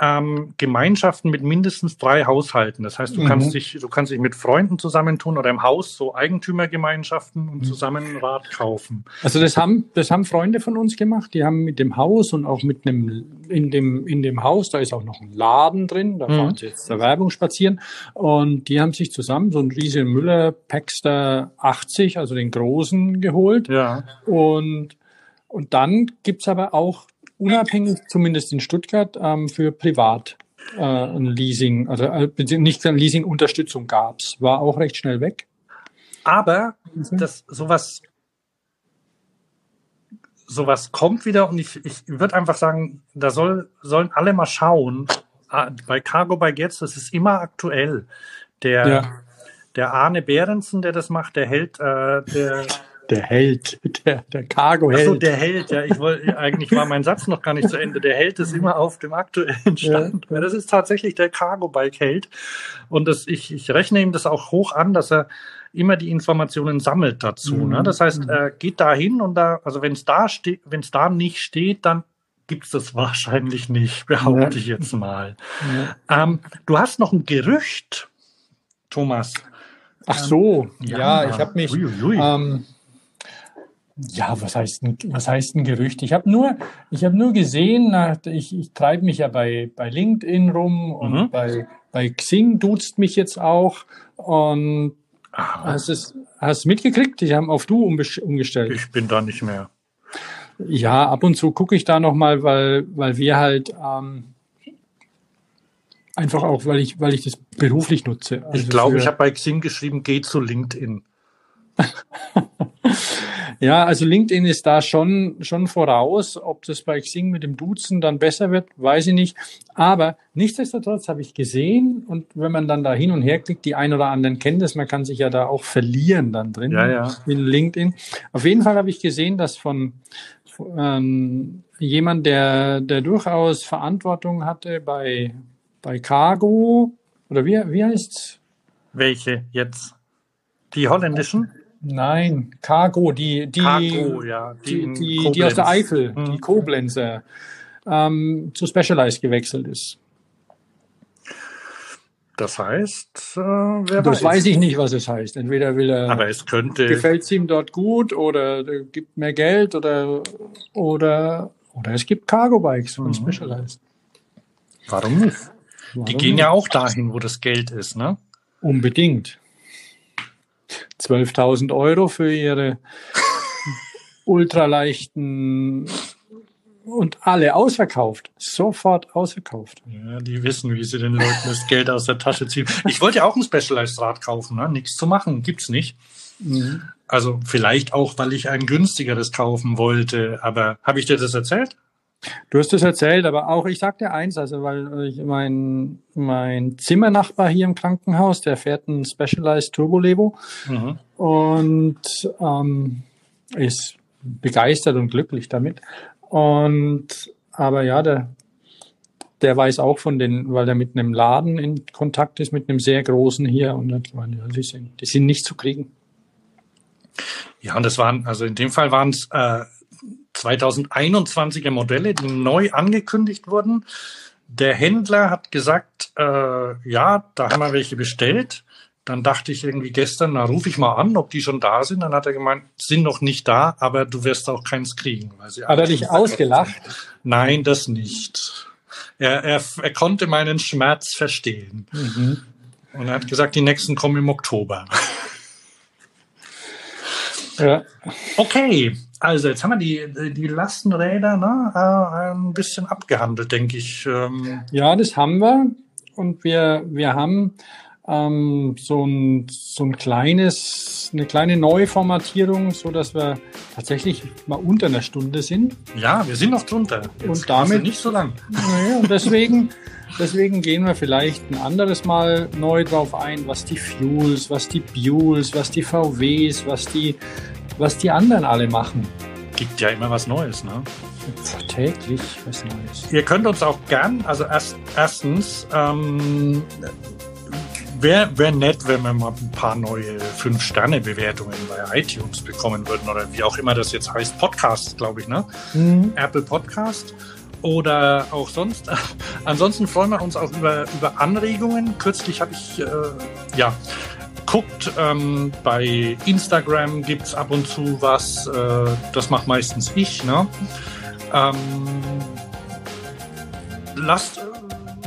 A: ähm, Gemeinschaften mit mindestens drei Haushalten. Das heißt, du mhm. kannst dich, du kannst dich mit Freunden zusammentun oder im Haus so Eigentümergemeinschaften und mhm. zusammen ein Rad kaufen.
B: Also das haben, das haben Freunde von uns gemacht. Die haben mit dem Haus und auch mit einem in dem in dem Haus, da ist auch noch ein Laden drin. Da mhm. fahren sie jetzt der Werbung spazieren und die haben sich zusammen so ein riesen Müller Paxter 80, also den großen geholt. Ja. Und, und dann gibt's aber auch unabhängig, zumindest in Stuttgart, ähm, für Privat äh, ein Leasing, also äh, nicht Leasing-Unterstützung gab's. War auch recht schnell weg.
A: Aber das sowas sowas kommt wieder und ich, ich würde einfach sagen, da soll, sollen alle mal schauen. Ah, bei Cargo by Gets, das ist immer aktuell. Der, ja. der Arne Behrensen, der das macht, der hält, äh, der
B: der Held, der, der Cargo-Held. Achso,
A: der Held, ja. Ich wollte, eigentlich war mein Satz noch gar nicht zu Ende. Der Held ist immer auf dem aktuellen Stand. Ja. Das ist tatsächlich der Cargo-Bike-Held. Und das, ich, ich rechne ihm das auch hoch an, dass er immer die Informationen sammelt dazu. Mhm. Ne? Das heißt, mhm. er geht da hin und da, also wenn es da steht, wenn es da nicht steht, dann gibt's das wahrscheinlich nicht, behaupte ja. ich jetzt mal. Ja. Ähm, du hast noch ein Gerücht, Thomas.
B: Ach so, ja, ja ich habe mich. Ui, ui. Ähm, ja, was heißt ein, was heißt ein Gerücht? Ich habe nur, ich habe nur gesehen, ich, ich treibe mich ja bei, bei LinkedIn rum und mhm. bei, bei Xing duzt mich jetzt auch und Aha. hast es hast mitgekriegt? Die haben auf du umgestellt.
A: Ich bin da nicht mehr.
B: Ja, ab und zu gucke ich da noch mal, weil weil wir halt ähm, einfach auch, weil ich weil ich das beruflich nutze.
A: Also ich glaube, ich habe bei Xing geschrieben, geh zu LinkedIn.
B: Ja, also LinkedIn ist da schon, schon voraus. Ob das bei Xing mit dem Duzen dann besser wird, weiß ich nicht. Aber nichtsdestotrotz habe ich gesehen und wenn man dann da hin und her klickt, die ein oder anderen kennen das, man kann sich ja da auch verlieren dann drin
A: ja, ja.
B: in LinkedIn. Auf jeden Fall habe ich gesehen, dass von, ähm, jemand, der, der durchaus Verantwortung hatte bei, bei Cargo, oder wie, wie heißt's?
A: Welche jetzt? Die holländischen?
B: Nein, Cargo, die, die,
A: Cargo, ja,
B: die, die, die, aus der Eifel, hm. die Koblenzer, ähm, zu Specialized gewechselt ist.
A: Das heißt, äh, wer
B: das weiß. weiß ich nicht, was es heißt. Entweder will er,
A: aber es könnte,
B: gefällt es ihm dort gut oder gibt mehr Geld oder oder oder es gibt Cargo Bikes von mhm. Specialized.
A: Warum nicht? Warum die gehen nicht? ja auch dahin, wo das Geld ist, ne?
B: Unbedingt. 12.000 Euro für ihre ultraleichten und alle ausverkauft. Sofort ausverkauft.
A: Ja, die wissen, wie sie den Leuten das Geld aus der Tasche ziehen. Ich wollte ja auch ein Specialized Rad kaufen, ne? Nichts zu machen, gibt's nicht. Mhm. Also vielleicht auch, weil ich ein günstigeres kaufen wollte. Aber habe ich dir das erzählt?
B: Du hast es erzählt, aber auch ich sag dir eins, also weil ich, mein, mein Zimmernachbar hier im Krankenhaus, der fährt ein Specialized Turbo Levo mhm. und ähm, ist begeistert und glücklich damit. Und aber ja, der, der weiß auch von den, weil er mit einem Laden in Kontakt ist, mit einem sehr großen hier und gemeint, ja, die sind, die sind nicht zu kriegen.
A: Ja, und das waren, also in dem Fall waren es äh, 2021er Modelle, die neu angekündigt wurden. Der Händler hat gesagt, äh, ja, da haben wir welche bestellt. Dann dachte ich irgendwie gestern, na rufe ich mal an, ob die schon da sind. Dann hat er gemeint, sind noch nicht da, aber du wirst auch keins kriegen.
B: Weil sie hat er dich ausgelacht?
A: Nein, das nicht. Er, er, er konnte meinen Schmerz verstehen. Mhm. Und er hat gesagt, die nächsten kommen im Oktober. Ja. Okay, also jetzt haben wir die, die Lastenräder ne, äh, ein bisschen abgehandelt, denke ich.
B: Ähm. Ja, das haben wir. Und wir, wir haben ähm, so, ein, so ein kleines, eine kleine Neuformatierung, so dass wir tatsächlich mal unter einer Stunde sind.
A: Ja, wir sind noch drunter.
B: Jetzt und damit nicht so lang. Naja, und deswegen, deswegen gehen wir vielleicht ein anderes Mal neu drauf ein, was die Fuels, was die Buels, was die VWs, was die, was die anderen alle machen.
A: Gibt ja immer was Neues, ne?
B: Täglich was Neues.
A: Ihr könnt uns auch gern, also erst, erstens, ähm, wäre wär nett, wenn wir mal ein paar neue 5-Sterne-Bewertungen bei iTunes bekommen würden oder wie auch immer das jetzt heißt. Podcast, glaube ich, ne? Mhm. Apple Podcast oder auch sonst. Ansonsten freuen wir uns auch über, über Anregungen. Kürzlich habe ich, äh, ja, guckt, ähm, bei Instagram gibt es ab und zu was. Äh, das macht meistens ich, ne? Ähm, lasst,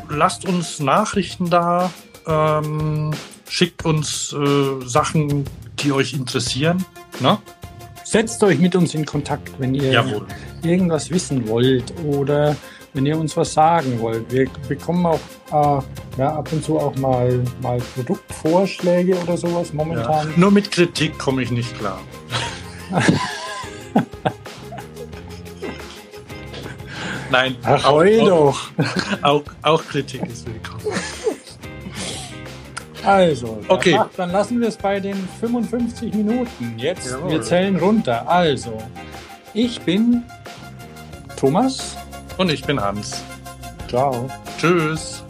A: lasst uns Nachrichten da ähm, schickt uns äh, Sachen, die euch interessieren. Ne?
B: Setzt euch mit uns in Kontakt, wenn ihr Jawohl. irgendwas wissen wollt oder wenn ihr uns was sagen wollt. Wir bekommen auch äh, ja, ab und zu auch mal, mal Produktvorschläge oder sowas momentan. Ja.
A: Nur mit Kritik komme ich nicht klar. Nein.
B: Ach, auch, doch.
A: Auch, auch Kritik ist willkommen.
B: Also, okay. Macht, dann lassen wir es bei den 55 Minuten. Jetzt, Jawohl. wir zählen runter. Also, ich bin Thomas.
A: Und ich bin Hans.
B: Ciao.
A: Tschüss.